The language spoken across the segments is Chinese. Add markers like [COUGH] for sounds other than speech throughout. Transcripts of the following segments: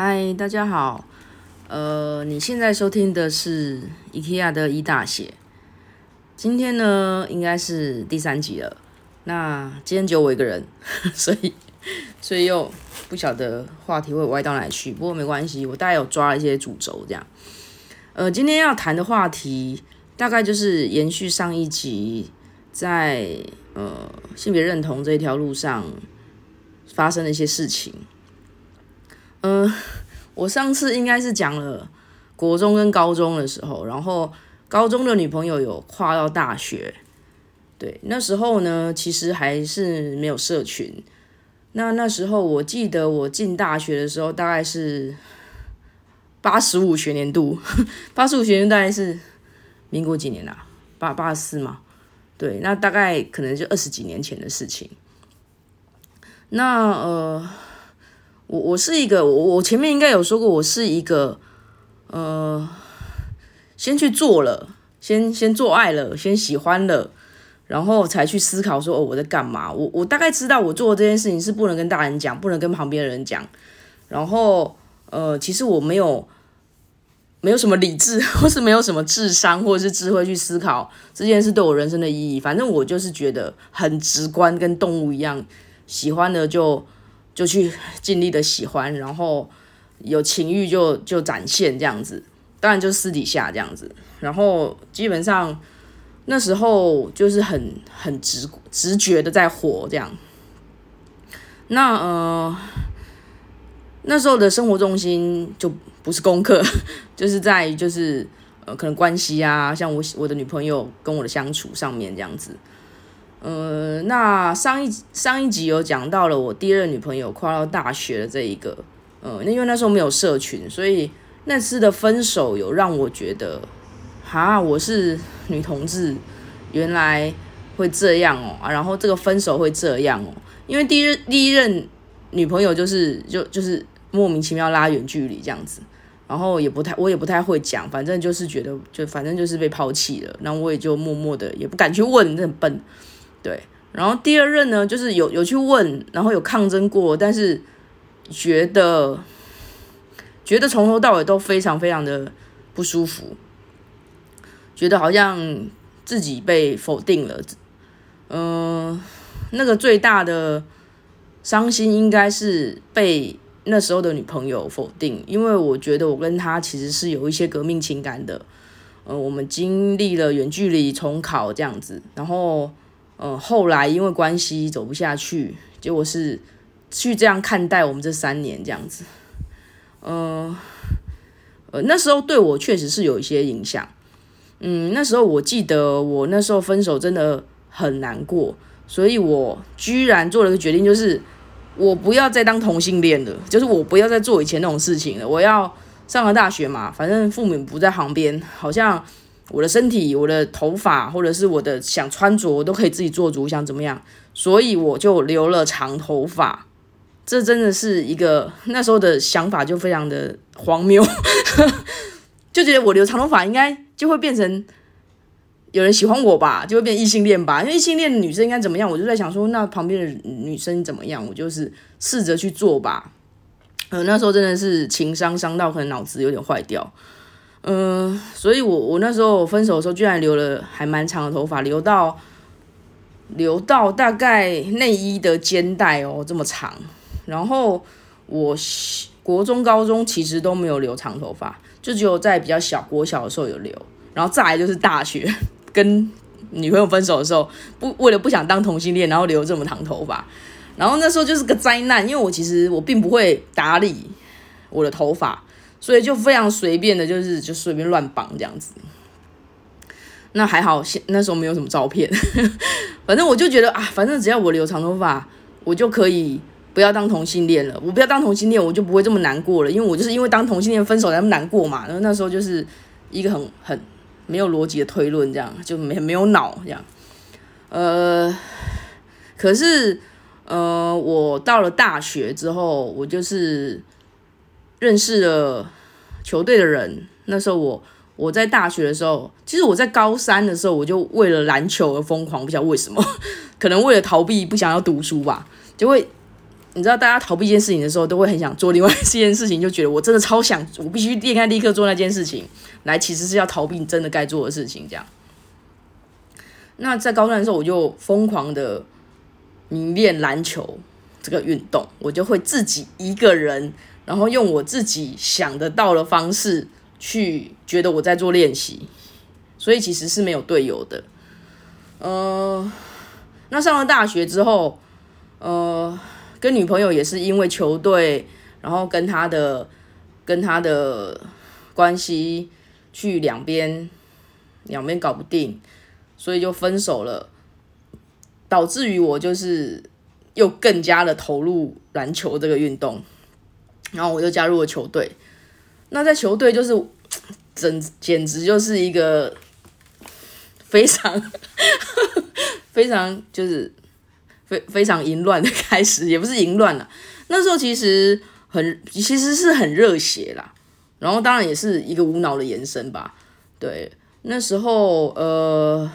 嗨，大家好。呃，你现在收听的是 IKEA 的一大写。今天呢，应该是第三集了。那今天只有我一个人，[LAUGHS] 所以所以又不晓得话题会歪到哪去。不过没关系，我大概有抓了一些主轴，这样。呃，今天要谈的话题大概就是延续上一集，在呃性别认同这一条路上发生的一些事情。嗯，我上次应该是讲了国中跟高中的时候，然后高中的女朋友有跨到大学，对，那时候呢，其实还是没有社群。那那时候我记得我进大学的时候，大概是八十五学年度，[LAUGHS] 八十五学年大概是民国几年啊？八八十四嘛？对，那大概可能就二十几年前的事情。那呃。我我是一个，我我前面应该有说过，我是一个，呃，先去做了，先先做爱了，先喜欢了，然后才去思考说哦我在干嘛。我我大概知道我做这件事情是不能跟大人讲，不能跟旁边的人讲。然后呃，其实我没有没有什么理智，或是没有什么智商，或者是智慧去思考这件事对我人生的意义。反正我就是觉得很直观，跟动物一样，喜欢的就。就去尽力的喜欢，然后有情欲就就展现这样子，当然就私底下这样子，然后基本上那时候就是很很直直觉的在活这样。那呃那时候的生活重心就不是功课，就是在就是呃可能关系啊，像我我的女朋友跟我的相处上面这样子。呃，那上一上一集有讲到了我第二任女朋友跨到大学的这一个，呃，那因为那时候没有社群，所以那次的分手有让我觉得，哈，我是女同志，原来会这样哦，然后这个分手会这样哦，因为第一第一任女朋友就是就就是莫名其妙拉远距离这样子，然后也不太我也不太会讲，反正就是觉得就反正就是被抛弃了，然后我也就默默的也不敢去问，很笨。对，然后第二任呢，就是有有去问，然后有抗争过，但是觉得觉得从头到尾都非常非常的不舒服，觉得好像自己被否定了。嗯，那个最大的伤心应该是被那时候的女朋友否定，因为我觉得我跟她其实是有一些革命情感的。呃，我们经历了远距离重考这样子，然后。呃，后来因为关系走不下去，结果是去这样看待我们这三年这样子。呃，呃，那时候对我确实是有一些影响。嗯，那时候我记得我那时候分手真的很难过，所以我居然做了个决定，就是我不要再当同性恋了，就是我不要再做以前那种事情了。我要上了大学嘛，反正父母不在旁边，好像。我的身体、我的头发，或者是我的想穿着，我都可以自己做主，想怎么样，所以我就留了长头发。这真的是一个那时候的想法，就非常的荒谬，[LAUGHS] 就觉得我留长头发应该就会变成有人喜欢我吧，就会变异性恋吧。因为异性恋女生应该怎么样？我就在想说，那旁边的女生怎么样？我就是试着去做吧。呃，那时候真的是情商伤到，可能脑子有点坏掉。嗯，所以我我那时候分手的时候，居然留了还蛮长的头发，留到留到大概内衣的肩带哦，这么长。然后我国中、高中其实都没有留长头发，就只有在比较小国小的时候有留。然后再来就是大学 [LAUGHS] 跟女朋友分手的时候，不为了不想当同性恋，然后留这么长头发。然后那时候就是个灾难，因为我其实我并不会打理我的头发。所以就非常随便的，就是就随便乱绑这样子。那还好，现那时候没有什么照片。[LAUGHS] 反正我就觉得啊，反正只要我留长头发，我就可以不要当同性恋了。我不要当同性恋，我就不会这么难过了。因为我就是因为当同性恋分手才那么难过嘛。然后那时候就是一个很很没有逻辑的推论，这样就没没有脑这样。呃，可是呃，我到了大学之后，我就是。认识了球队的人，那时候我我在大学的时候，其实我在高三的时候，我就为了篮球而疯狂，不晓得为什么，[LAUGHS] 可能为了逃避不想要读书吧，就会你知道，大家逃避一件事情的时候，都会很想做另外一件事情，就觉得我真的超想，我必须立刻立刻做那件事情，来其实是要逃避真的该做的事情。这样，那在高中的时候，我就疯狂的迷恋篮球这个运动，我就会自己一个人，然后用我自己想得到的方式去觉得我在做练习，所以其实是没有队友的。呃，那上了大学之后，呃。跟女朋友也是因为球队，然后跟他的跟他的关系去两边两边搞不定，所以就分手了，导致于我就是又更加的投入篮球这个运动，然后我就加入了球队。那在球队就是 [TSK] 整简直就是一个非常 [LAUGHS] 非常就是。非非常淫乱的开始，也不是淫乱了。那时候其实很，其实是很热血啦。然后当然也是一个无脑的延伸吧。对，那时候呃，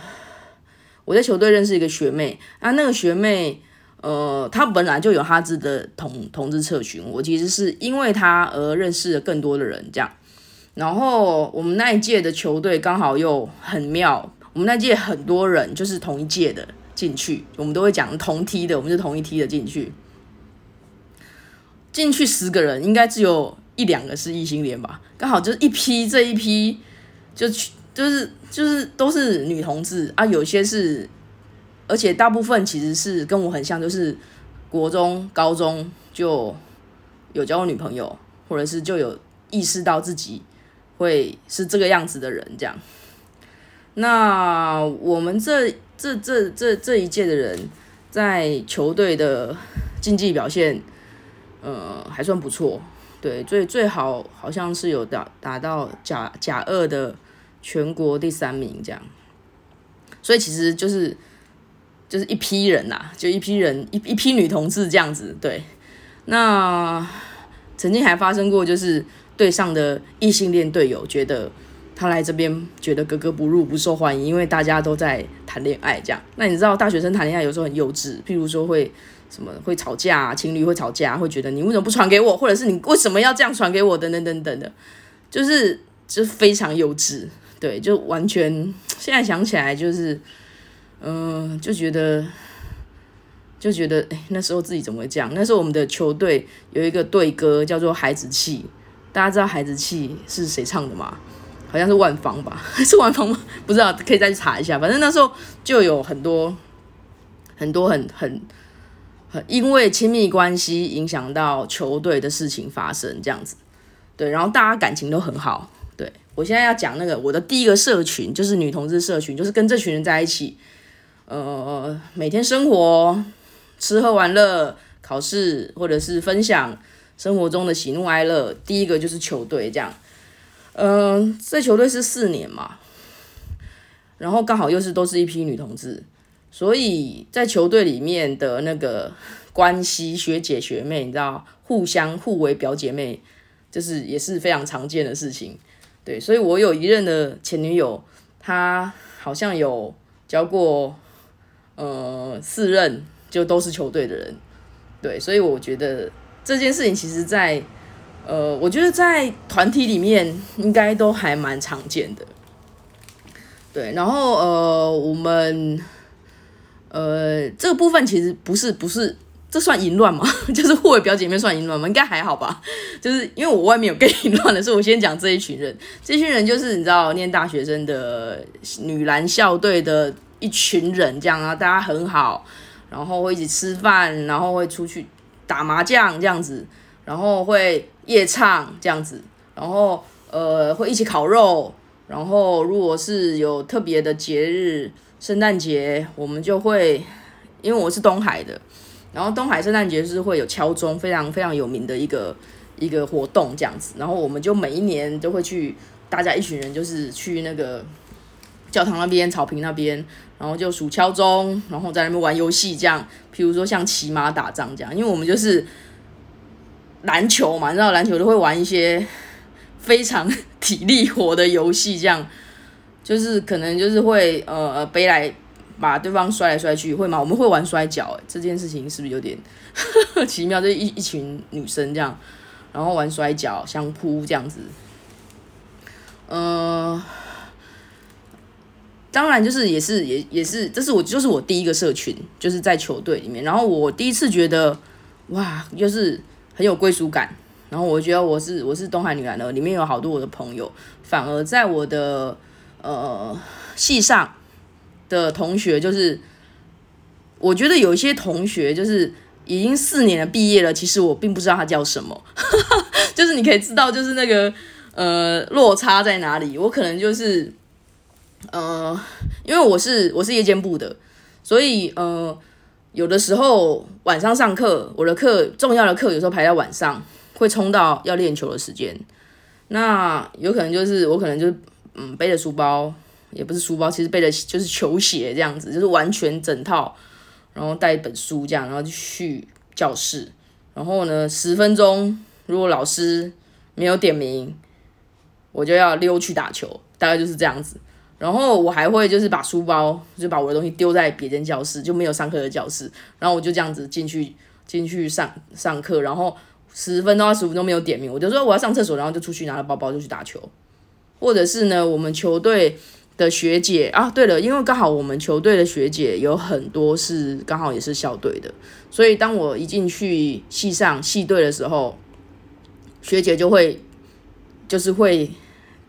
我在球队认识一个学妹啊，那个学妹呃，他本来就有哈兹的同同志社群，我其实是因为他而认识了更多的人，这样。然后我们那一届的球队刚好又很妙，我们那届很多人就是同一届的。进去，我们都会讲同梯的，我们就同一梯的进去。进去十个人，应该只有一两个是异性恋吧？刚好就是一批这一批，就去就是就是都是女同志啊，有些是，而且大部分其实是跟我很像，就是国中、高中就有交过女朋友，或者是就有意识到自己会是这个样子的人，这样。那我们这。这这这这一届的人，在球队的竞技表现，呃，还算不错。对，最最好好像是有打打到甲甲二的全国第三名这样。所以其实就是就是一批人呐，就一批人一一批女同志这样子。对，那曾经还发生过，就是队上的异性恋队友觉得。他来这边觉得格格不入，不受欢迎，因为大家都在谈恋爱这样。那你知道大学生谈恋爱有时候很幼稚，譬如说会什么会吵架，情侣会吵架，会觉得你为什么不传给我，或者是你为什么要这样传给我，等等等等的，就是就非常幼稚。对，就完全现在想起来就是，嗯，就觉得就觉得哎，那时候自己怎么会这样？那时候我们的球队有一个队歌叫做《孩子气》，大家知道《孩子气》是谁唱的吗？好像是万方吧，[LAUGHS] 是万方吗？不知道，可以再去查一下。反正那时候就有很多很多很很很因为亲密关系影响到球队的事情发生，这样子。对，然后大家感情都很好。对我现在要讲那个我的第一个社群，就是女同志社群，就是跟这群人在一起，呃，每天生活、吃喝玩乐、考试，或者是分享生活中的喜怒哀乐。第一个就是球队这样。嗯，在球队是四年嘛，然后刚好又是都是一批女同志，所以在球队里面的那个关系，学姐学妹，你知道，互相互为表姐妹，就是也是非常常见的事情。对，所以我有一任的前女友，她好像有交过呃四任，就都是球队的人。对，所以我觉得这件事情其实，在呃，我觉得在团体里面应该都还蛮常见的，对。然后呃，我们呃这个部分其实不是不是，这算淫乱吗？[LAUGHS] 就是互为表姐妹算淫乱吗？应该还好吧。就是因为我外面有更淫乱的，所以我先讲这一群人。这群人就是你知道，念大学生的女篮校队的一群人，这样啊，大家很好，然后会一起吃饭，然后会出去打麻将这样子，然后会。夜唱这样子，然后呃会一起烤肉，然后如果是有特别的节日，圣诞节我们就会，因为我是东海的，然后东海圣诞节是会有敲钟，非常非常有名的一个一个活动这样子，然后我们就每一年都会去，大家一群人就是去那个教堂那边、草坪那边，然后就数敲钟，然后在那边玩游戏这样，譬如说像骑马打仗这样，因为我们就是。篮球嘛，你知道篮球都会玩一些非常体力活的游戏，这样就是可能就是会呃背来把对方摔来摔去，会吗？我们会玩摔跤，哎，这件事情是不是有点奇妙？就一一群女生这样，然后玩摔跤、相扑这样子。嗯，当然就是也是也也是，这是我就是我第一个社群，就是在球队里面。然后我第一次觉得，哇，就是很有归属感。然后我觉得我是我是东海女篮的，里面有好多我的朋友。反而在我的呃系上的同学，就是我觉得有一些同学就是已经四年了毕业了，其实我并不知道他叫什么，[LAUGHS] 就是你可以知道就是那个呃落差在哪里。我可能就是呃，因为我是我是夜间部的，所以呃有的时候晚上上课，我的课重要的课有时候排在晚上，会冲到要练球的时间。那有可能就是我可能就是嗯背着书包，也不是书包，其实背着就是球鞋这样子，就是完全整套，然后带一本书这样，然后就去教室。然后呢，十分钟如果老师没有点名，我就要溜去打球，大概就是这样子。然后我还会就是把书包就把我的东西丢在别间教室，就没有上课的教室，然后我就这样子进去进去上上课，然后。十分钟、二十五分钟没有点名，我就说我要上厕所，然后就出去拿了包包就去打球，或者是呢，我们球队的学姐啊，对了，因为刚好我们球队的学姐有很多是刚好也是校队的，所以当我一进去系上系队的时候，学姐就会就是会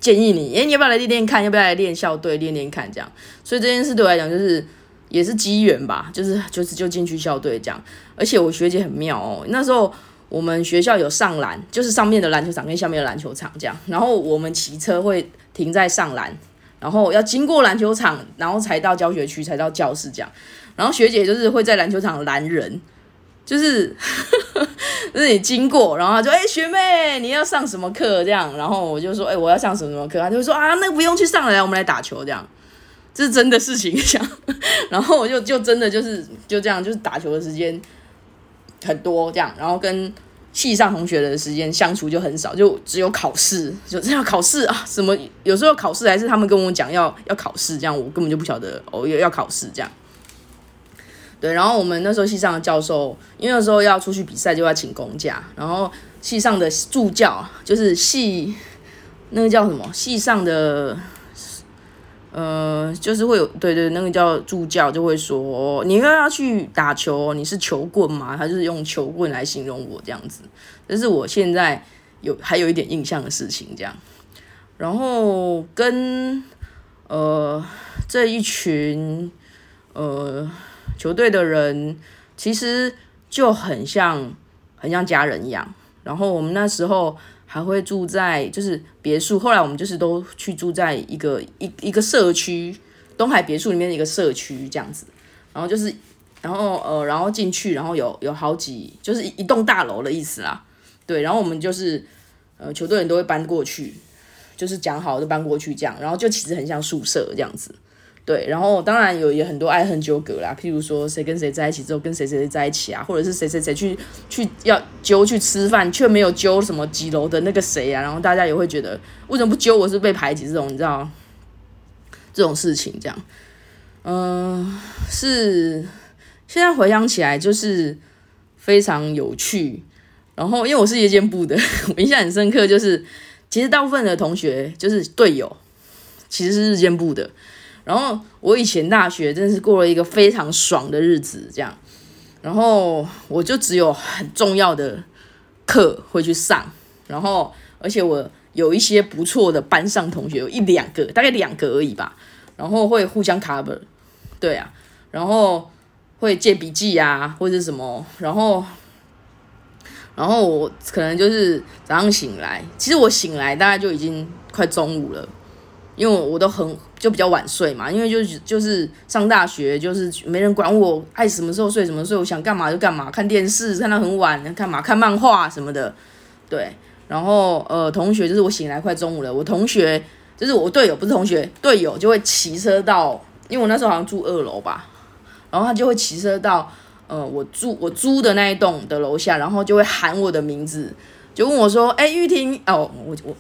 建议你，哎，你要不要来练练看？要不要来练校队练练看？这样，所以这件事对我来讲就是也是机缘吧，就是就是就进去校队这样，而且我学姐很妙哦，那时候。我们学校有上篮，就是上面的篮球场跟下面的篮球场这样。然后我们骑车会停在上篮，然后要经过篮球场，然后才到教学区，才到教室这样。然后学姐就是会在篮球场拦人，就是 [LAUGHS] 就是你经过，然后他就哎学妹你要上什么课这样？然后我就说哎我要上什么什么课，他就说啊那不用去上了，我们来打球这样，这是真的事情这样。然后我就就真的就是就这样，就是打球的时间很多这样，然后跟。系上同学的时间相处就很少，就只有考试，就这样考试啊，什么有时候考试还是他们跟我讲要要考试，这样我根本就不晓得哦，要要考试这样。对，然后我们那时候系上的教授，因为那时候要出去比赛就要请公假，然后系上的助教就是系那个叫什么系上的。呃，就是会有对对，那个叫助教就会说，你又要去打球，你是球棍吗？他就是用球棍来形容我这样子，这是我现在有还有一点印象的事情这样。然后跟呃这一群呃球队的人，其实就很像很像家人一样。然后我们那时候。还会住在就是别墅，后来我们就是都去住在一个一一个社区，东海别墅里面的一个社区这样子，然后就是，然后呃，然后进去，然后有有好几，就是一一栋大楼的意思啦，对，然后我们就是呃球队人都会搬过去，就是讲好就搬过去这样，然后就其实很像宿舍这样子。对，然后当然有也很多爱恨纠葛啦，譬如说谁跟谁在一起之后跟谁谁谁在一起啊，或者是谁谁谁去去要揪去吃饭，却没有揪什么几楼的那个谁啊，然后大家也会觉得为什么不揪我是被排挤这种，你知道这种事情这样，嗯，是现在回想起来就是非常有趣，然后因为我是夜间部的，[LAUGHS] 我印象很深刻，就是其实大部分的同学就是队友，其实是日间部的。然后我以前大学真的是过了一个非常爽的日子，这样，然后我就只有很重要的课会去上，然后而且我有一些不错的班上同学，有一两个，大概两个而已吧，然后会互相 cover，对啊，然后会借笔记啊或者什么，然后，然后我可能就是早上醒来，其实我醒来大概就已经快中午了。因为我都很就比较晚睡嘛，因为就是就是上大学，就是没人管我爱什么时候睡什么睡，我想干嘛就干嘛，看电视看到很晚，干嘛看漫画什么的，对。然后呃，同学就是我醒来快中午了，我同学就是我队友不是同学队友就会骑车到，因为我那时候好像住二楼吧，然后他就会骑车到呃我住我租的那一栋的楼下，然后就会喊我的名字，就问我说：“哎，玉婷哦，我我。”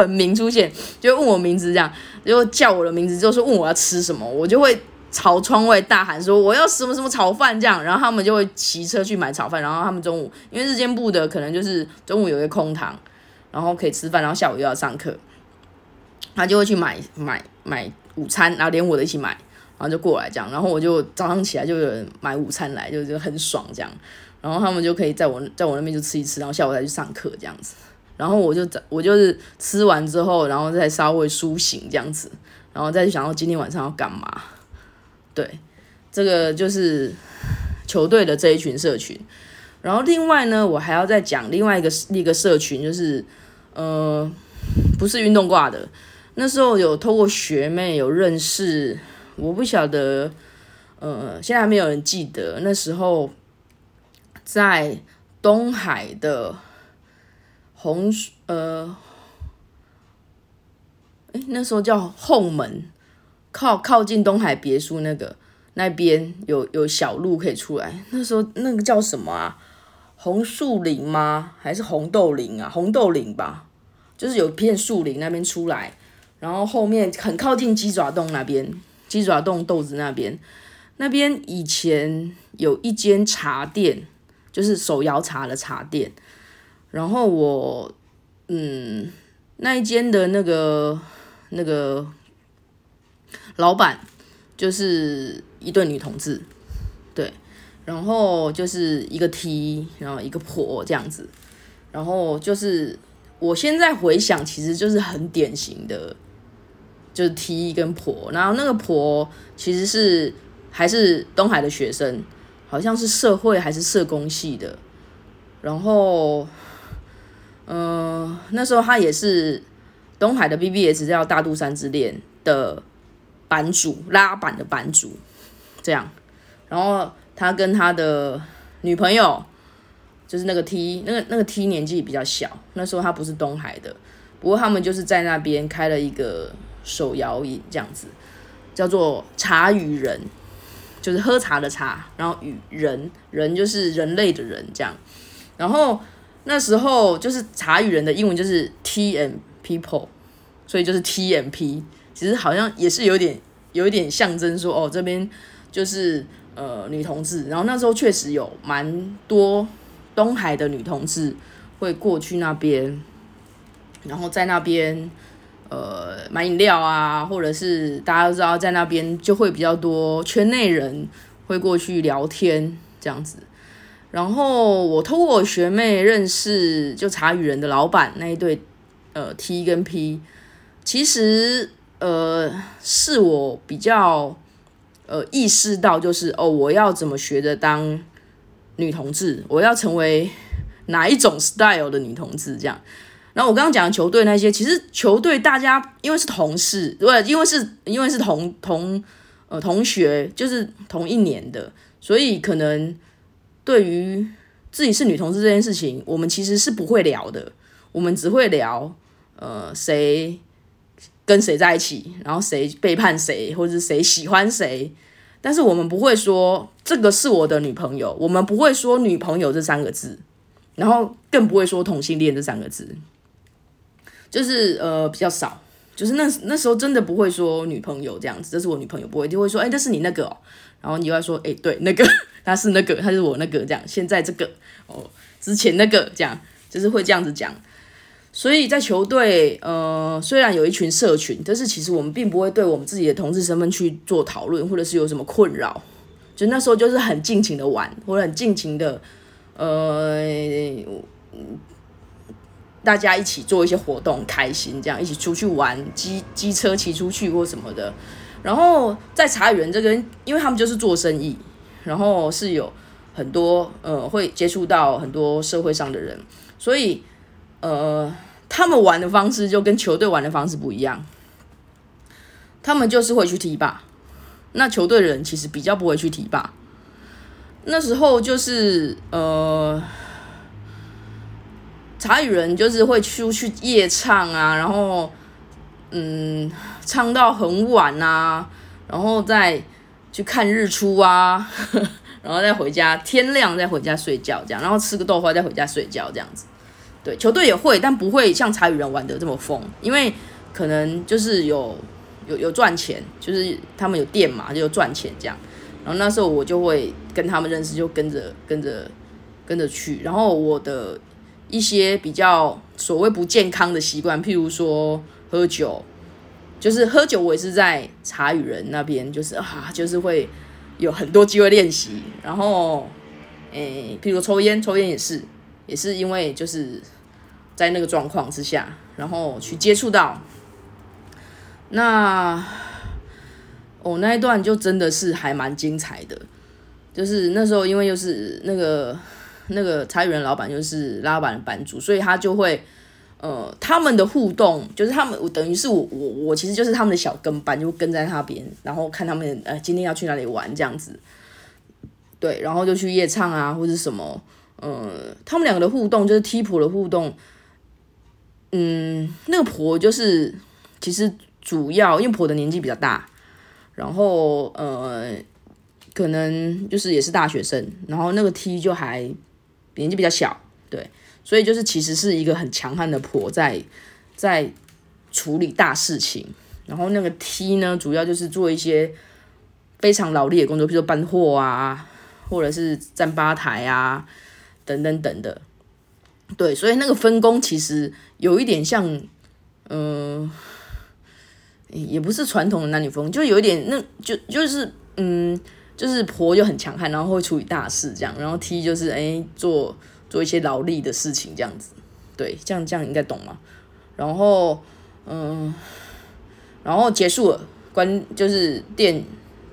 本名出现，就问我名字，这样就叫我的名字，就是问我要吃什么，我就会朝窗外大喊说我要什么什么炒饭。这样，然后他们就会骑车去买炒饭，然后他们中午因为日间部的可能就是中午有一个空堂，然后可以吃饭，然后下午又要上课，他就会去买买买午餐，然后连我的一起买，然后就过来这样，然后我就早上起来就有人买午餐来，就就很爽这样，然后他们就可以在我在我那边就吃一吃，然后下午再去上课这样子，然后我就我就是吃完之后，然后再稍微苏醒这样子，然后再去想到今天晚上要干嘛。对，这个就是球队的这一群社群。然后另外呢，我还要再讲另外一个一个社群，就是呃，不是运动挂的。那时候有透过学妹有认识，我不晓得，呃，现在还没有人记得。那时候在东海的红呃，哎，那时候叫后门。靠靠近东海别墅那个那边有有小路可以出来，那时候那个叫什么啊？红树林吗？还是红豆林啊？红豆林吧，就是有片树林那边出来，然后后面很靠近鸡爪洞那边，鸡爪洞豆子那边，那边以前有一间茶店，就是手摇茶的茶店，然后我嗯那一间的那个那个。老板就是一对女同志，对，然后就是一个 T，然后一个婆这样子，然后就是我现在回想，其实就是很典型的，就是 T 跟婆，然后那个婆其实是还是东海的学生，好像是社会还是社工系的，然后，嗯，那时候他也是东海的 BBS 叫大肚山之恋的。版主拉板的版主，这样，然后他跟他的女朋友，就是那个 T，那个那个 T 年纪比较小，那时候他不是东海的，不过他们就是在那边开了一个手摇饮，这样子，叫做茶与人，就是喝茶的茶，然后与人，人就是人类的人这样，然后那时候就是茶语人的英文就是 T M people，所以就是 T M P。其实好像也是有点有一点象征说哦，这边就是呃女同志，然后那时候确实有蛮多东海的女同志会过去那边，然后在那边呃买饮料啊，或者是大家都知道在那边就会比较多圈内人会过去聊天这样子，然后我通过学妹认识就茶语人的老板那一对呃 T 跟 P，其实。呃，是我比较呃意识到，就是哦，我要怎么学着当女同志，我要成为哪一种 style 的女同志这样。然后我刚刚讲的球队那些，其实球队大家因为是同事，对，因为是因为是同同呃同学，就是同一年的，所以可能对于自己是女同志这件事情，我们其实是不会聊的，我们只会聊呃谁。跟谁在一起，然后谁背叛谁，或者是谁喜欢谁，但是我们不会说这个是我的女朋友，我们不会说女朋友这三个字，然后更不会说同性恋这三个字，就是呃比较少，就是那那时候真的不会说女朋友这样子，这是我女朋友，不会就会说，哎，这是你那个，哦，然后你会说，哎，对，那个 [LAUGHS] 他是那个，他是我那个这样，现在这个哦，之前那个这样，就是会这样子讲。所以在球队，呃，虽然有一群社群，但是其实我们并不会对我们自己的同志身份去做讨论，或者是有什么困扰。就那时候就是很尽情的玩，或者很尽情的，呃，大家一起做一些活动，开心这样，一起出去玩，机机车骑出去或什么的。然后在茶园这边，因为他们就是做生意，然后是有很多呃会接触到很多社会上的人，所以。呃，他们玩的方式就跟球队玩的方式不一样。他们就是会去踢吧，那球队人其实比较不会去踢吧。那时候就是呃，茶语人就是会出去夜唱啊，然后嗯，唱到很晚啊，然后再去看日出啊，[LAUGHS] 然后再回家，天亮再回家睡觉这样，然后吃个豆花再回家睡觉这样子。对，球队也会，但不会像茶语人玩的这么疯，因为可能就是有有有赚钱，就是他们有店嘛，就有赚钱这样。然后那时候我就会跟他们认识，就跟着跟着跟着去。然后我的一些比较所谓不健康的习惯，譬如说喝酒，就是喝酒，我也是在茶语人那边，就是啊，就是会有很多机会练习。然后，诶，譬如抽烟，抽烟也是，也是因为就是在那个状况之下，然后去接触到那。哦，那一段就真的是还蛮精彩的，就是那时候因为又是那个那个茶园老板就是拉板的版主，所以他就会呃他们的互动就是他们我等于是我我我其实就是他们的小跟班，就跟在他边，然后看他们呃今天要去哪里玩这样子，对，然后就去夜唱啊或者什么，呃，他们两个的互动就是踢婆的互动，嗯，那个婆就是其实主要因为婆的年纪比较大。然后呃，可能就是也是大学生，然后那个 T 就还年纪比较小，对，所以就是其实是一个很强悍的婆在在处理大事情。然后那个 T 呢，主要就是做一些非常劳力的工作，比如说搬货啊，或者是站吧台啊，等等等的。对，所以那个分工其实有一点像，嗯。也不是传统的男女风，就有一点，那就就是嗯，就是婆就很强悍，然后会处理大事这样，然后 T 就是哎做做一些劳力的事情这样子，对，这样这样应该懂吗？然后嗯，然后结束了，关就是店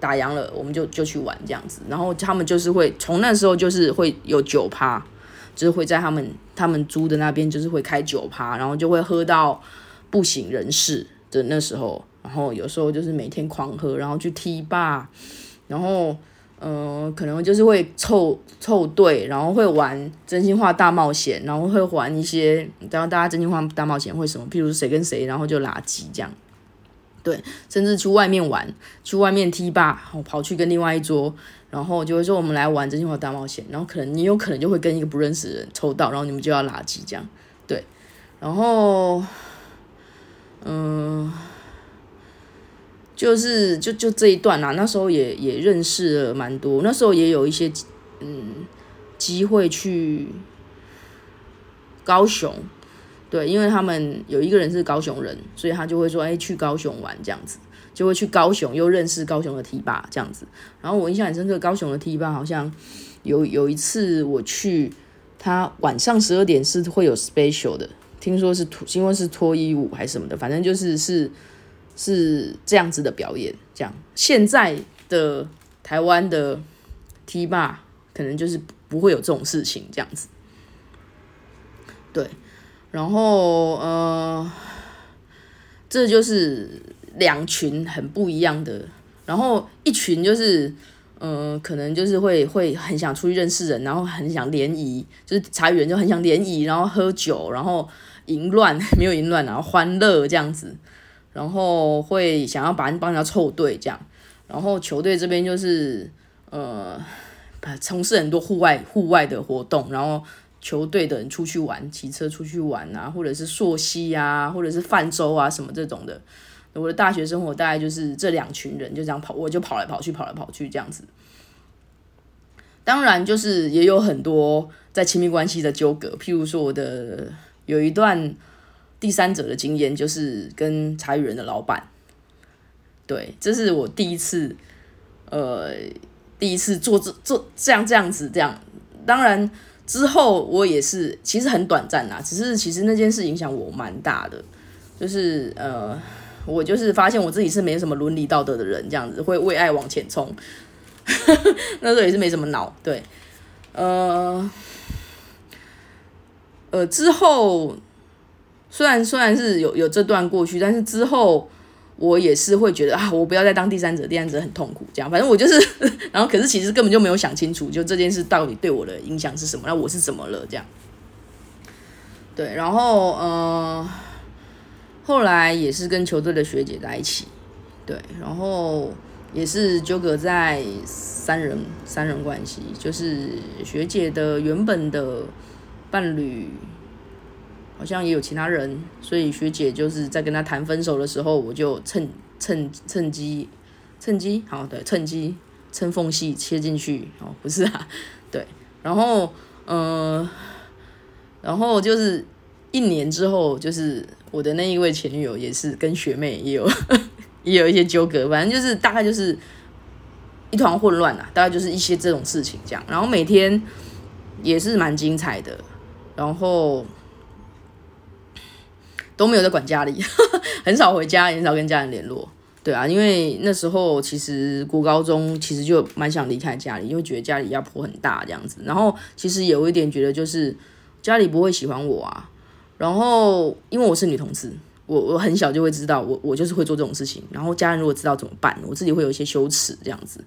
打烊了，我们就就去玩这样子，然后他们就是会从那时候就是会有酒趴，就是会在他们他们租的那边就是会开酒趴，然后就会喝到不省人事。的那时候，然后有时候就是每天狂喝，然后去踢吧，然后嗯，可能就是会凑凑队，然后会玩真心话大冒险，然后会玩一些，然后大家真心话大冒险会什么，譬如谁跟谁，然后就垃圾这样，对，甚至去外面玩，去外面踢吧，然后跑去跟另外一桌，然后就会说我们来玩真心话大冒险，然后可能你有可能就会跟一个不认识的人抽到，然后你们就要垃圾这样，对，然后。嗯，就是就就这一段啊，那时候也也认识了蛮多，那时候也有一些嗯机会去高雄，对，因为他们有一个人是高雄人，所以他就会说，哎，去高雄玩这样子，就会去高雄又认识高雄的 T 爸这样子。然后我印象很深刻，高雄的 T 爸好像有有一次我去，他晚上十二点是会有 special 的。听说是脱，因为是脱衣舞还是什么的，反正就是是是这样子的表演。这样现在的台湾的 T 吧，可能就是不会有这种事情这样子。对，然后呃，这就是两群很不一样的，然后一群就是。嗯，可能就是会会很想出去认识人，然后很想联谊，就是茶园就很想联谊，然后喝酒，然后淫乱 [LAUGHS] 没有淫乱，然后欢乐这样子，然后会想要把人帮人家凑对这样，然后球队这边就是呃，从事很多户外户外的活动，然后球队的人出去玩，骑车出去玩啊，或者是溯溪啊，或者是泛舟啊什么这种的。我的大学生活大概就是这两群人就这样跑，我就跑来跑去，跑来跑去这样子。当然，就是也有很多在亲密关系的纠葛，譬如说我的有一段第三者的经验，就是跟茶语人的老板。对，这是我第一次，呃，第一次做这做这样这样子这样。当然之后我也是，其实很短暂啦，只是其实那件事影响我蛮大的，就是呃。我就是发现我自己是没什么伦理道德的人，这样子会为爱往前冲，[LAUGHS] 那时候也是没什么脑，对，呃，呃，之后虽然虽然是有有这段过去，但是之后我也是会觉得啊，我不要再当第三者，第三者很痛苦，这样，反正我就是，然后可是其实根本就没有想清楚，就这件事到底对我的影响是什么，那我是怎么了，这样，对，然后呃。后来也是跟球队的学姐在一起，对，然后也是纠葛在三人三人关系，就是学姐的原本的伴侣好像也有其他人，所以学姐就是在跟他谈分手的时候，我就趁趁趁机趁机好对，趁机趁缝隙切进去哦，不是啊，[LAUGHS] 对，然后嗯，然后就是一年之后，就是我的那一位前女友也是跟学妹也有 [LAUGHS] 也有一些纠葛，反正就是大概就是一团混乱啊，大概就是一些这种事情这样，然后每天也是蛮精彩的，然后。都没有在管家里，[LAUGHS] 很少回家，很少跟家人联络。对啊，因为那时候其实国高中其实就蛮想离开家里，因为觉得家里压迫很大这样子。然后其实有一点觉得就是家里不会喜欢我啊。然后因为我是女同志，我我很小就会知道我我就是会做这种事情。然后家人如果知道怎么办？我自己会有一些羞耻这样子。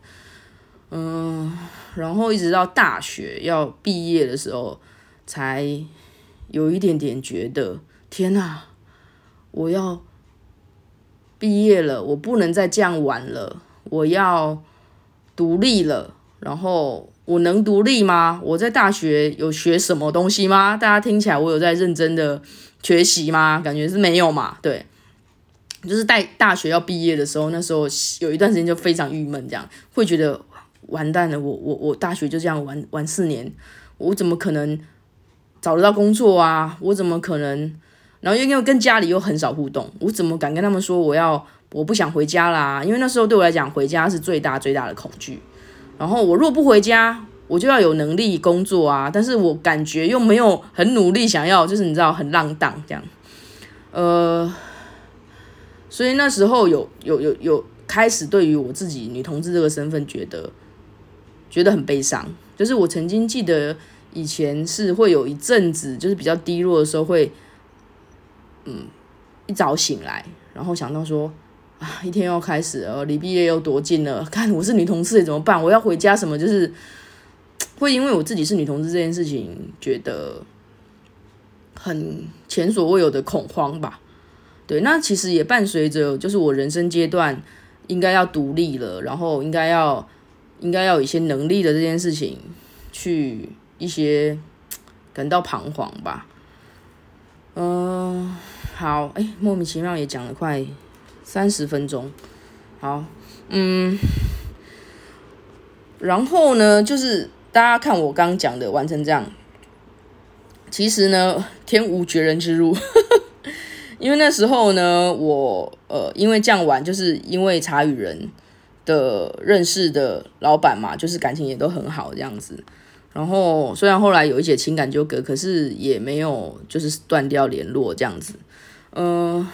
嗯，然后一直到大学要毕业的时候，才有一点点觉得天哪。我要毕业了，我不能再这样玩了。我要独立了，然后我能独立吗？我在大学有学什么东西吗？大家听起来我有在认真的学习吗？感觉是没有嘛。对，就是在大学要毕业的时候，那时候有一段时间就非常郁闷，这样会觉得完蛋了。我我我大学就这样玩玩四年，我怎么可能找得到工作啊？我怎么可能？然后因为跟家里又很少互动，我怎么敢跟他们说我要我不想回家啦？因为那时候对我来讲，回家是最大最大的恐惧。然后我若不回家，我就要有能力工作啊。但是我感觉又没有很努力，想要就是你知道很浪荡这样。呃，所以那时候有有有有开始对于我自己女同志这个身份觉得觉得很悲伤。就是我曾经记得以前是会有一阵子就是比较低落的时候会。嗯，一早醒来，然后想到说啊，一天又开始了，离毕业又多近了。看我是女同事怎么办？我要回家什么？就是会因为我自己是女同志这件事情，觉得很前所未有的恐慌吧。对，那其实也伴随着就是我人生阶段应该要独立了，然后应该要应该要有一些能力的这件事情，去一些感到彷徨吧。嗯。好，哎，莫名其妙也讲了快三十分钟。好，嗯，然后呢，就是大家看我刚讲的完成这样，其实呢，天无绝人之路，[LAUGHS] 因为那时候呢，我呃，因为这样玩，就是因为茶与人的认识的老板嘛，就是感情也都很好这样子。然后虽然后来有一些情感纠葛，可是也没有就是断掉联络这样子。嗯，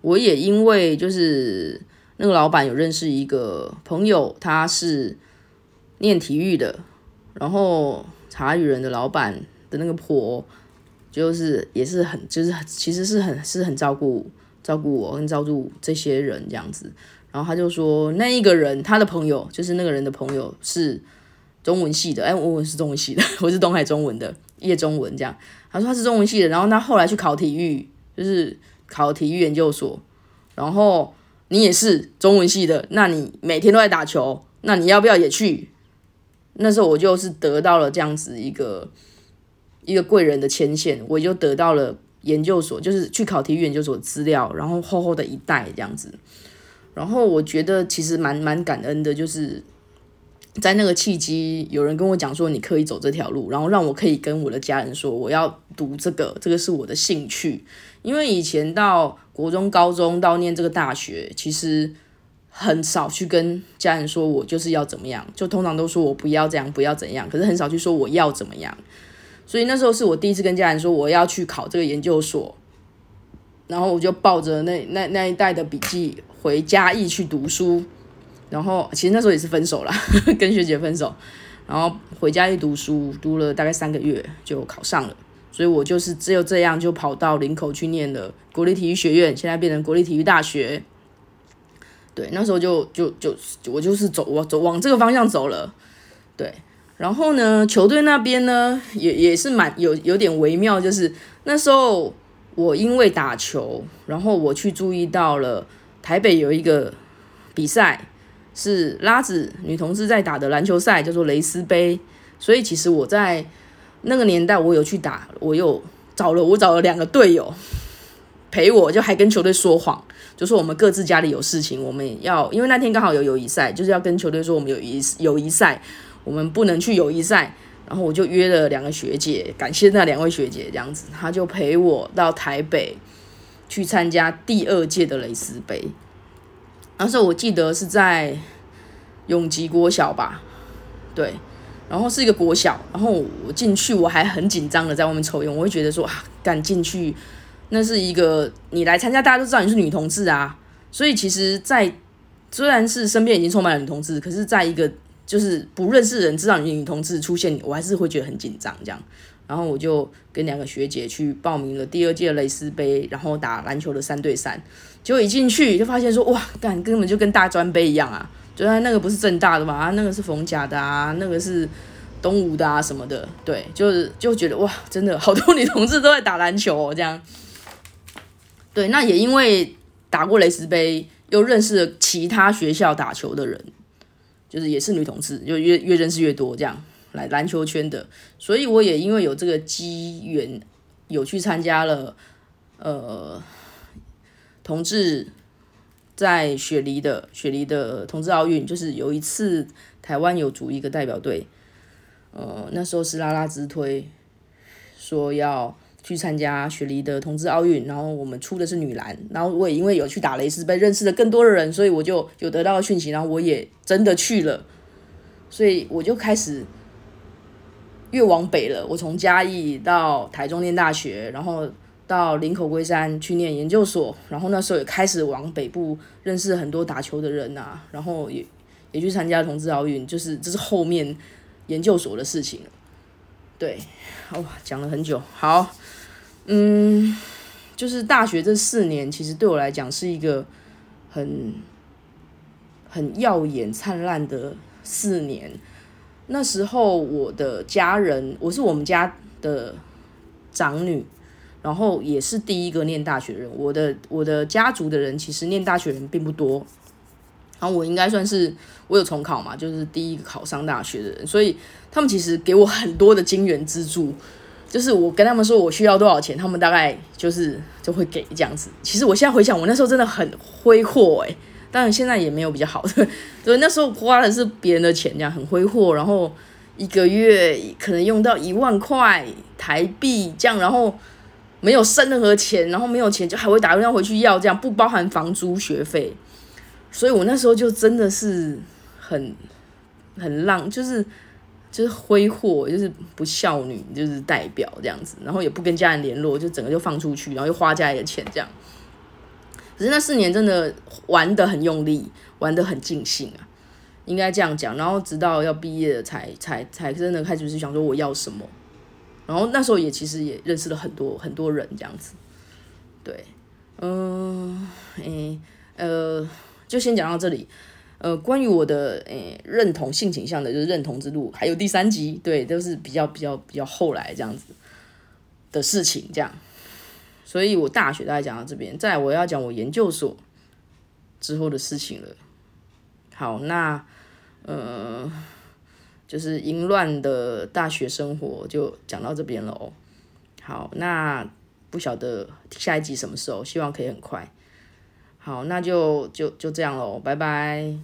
我也因为就是那个老板有认识一个朋友，他是念体育的，然后茶语人的老板的那个婆，就是也是很就是其实是很是很照顾照顾我跟照顾这些人这样子，然后他就说那一个人他的朋友就是那个人的朋友是中文系的，哎，我是中文系的，我是东海中文的叶中文这样，他说他是中文系的，然后他后来去考体育。就是考体育研究所，然后你也是中文系的，那你每天都在打球，那你要不要也去？那时候我就是得到了这样子一个一个贵人的牵线，我就得到了研究所，就是去考体育研究所资料，然后厚厚的一袋这样子。然后我觉得其实蛮蛮感恩的，就是在那个契机，有人跟我讲说你可以走这条路，然后让我可以跟我的家人说我要读这个，这个是我的兴趣。因为以前到国中、高中到念这个大学，其实很少去跟家人说我就是要怎么样，就通常都说我不要这样，不要怎样，可是很少去说我要怎么样。所以那时候是我第一次跟家人说我要去考这个研究所，然后我就抱着那那那一带的笔记回嘉义去读书，然后其实那时候也是分手了，[LAUGHS] 跟学姐分手，然后回家一读书，读了大概三个月就考上了。所以我就是只有这样，就跑到林口去念了国立体育学院，现在变成国立体育大学。对，那时候就就就我就是走我走往这个方向走了。对，然后呢，球队那边呢也也是蛮有有点微妙，就是那时候我因为打球，然后我去注意到了台北有一个比赛是拉子女同志在打的篮球赛，叫做蕾丝杯。所以其实我在。那个年代我有去打，我有找了我找了两个队友陪我，就还跟球队说谎，就说我们各自家里有事情，我们要因为那天刚好有友谊赛，就是要跟球队说我们有谊友谊赛，我们不能去友谊赛。然后我就约了两个学姐，感谢那两位学姐，这样子，他就陪我到台北去参加第二届的蕾丝杯。那时候我记得是在永吉国小吧，对。然后是一个国小，然后我进去我还很紧张的在外面抽烟，我会觉得说啊，敢进去，那是一个你来参加，大家都知道你是女同志啊，所以其实，在虽然是身边已经充满了女同志，可是在一个就是不认识人知道你是女同志出现，我还是会觉得很紧张这样。然后我就跟两个学姐去报名了第二届蕾丝杯，然后打篮球的三对三，结果一进去就发现说哇，干根本就跟大专杯一样啊。就然那个不是正大的嘛，啊，那个是逢甲的啊，那个是东吴的啊什么的，对，就是就觉得哇，真的好多女同志都在打篮球哦，这样。对，那也因为打过蕾丝杯，又认识了其他学校打球的人，就是也是女同志，就越越认识越多这样来篮球圈的，所以我也因为有这个机缘，有去参加了呃同志。在雪梨的雪梨的同志奥运，就是有一次台湾有组一个代表队，呃，那时候是拉拉之推，说要去参加雪梨的同志奥运，然后我们出的是女篮，然后我也因为有去打雷斯杯，认识了更多的人，所以我就有得到讯息，然后我也真的去了，所以我就开始越往北了，我从嘉义到台中念大学，然后。到林口龟山去念研究所，然后那时候也开始往北部认识很多打球的人呐，然后也也去参加同志奥运，就是这是后面研究所的事情对，哇，讲了很久，好，嗯，就是大学这四年，其实对我来讲是一个很很耀眼灿烂的四年。那时候我的家人，我是我们家的长女。然后也是第一个念大学的人，我的我的家族的人其实念大学人并不多，然后我应该算是我有重考嘛，就是第一个考上大学的人，所以他们其实给我很多的金援资助，就是我跟他们说我需要多少钱，他们大概就是就会给这样子。其实我现在回想，我那时候真的很挥霍诶，当然现在也没有比较好的，所以那时候花的是别人的钱，这样很挥霍，然后一个月可能用到一万块台币这样，然后。没有剩任何钱，然后没有钱就还会打电话回去要，这样不包含房租学费，所以我那时候就真的是很很浪，就是就是挥霍，就是不孝女，就是代表这样子，然后也不跟家人联络，就整个就放出去，然后又花家里的钱这样。可是那四年真的玩的很用力，玩的很尽兴啊，应该这样讲。然后直到要毕业了才才才真的开始是想说我要什么。然后那时候也其实也认识了很多很多人这样子，对，嗯，诶，呃，就先讲到这里。呃，关于我的诶认同性倾向的，就是认同之路，还有第三集，对，都是比较比较比较后来这样子的事情，这样。所以我大学大概讲到这边，再我要讲我研究所之后的事情了。好，那呃。就是淫乱的大学生活就讲到这边了哦。好，那不晓得下一集什么时候，希望可以很快。好，那就就就这样喽，拜拜。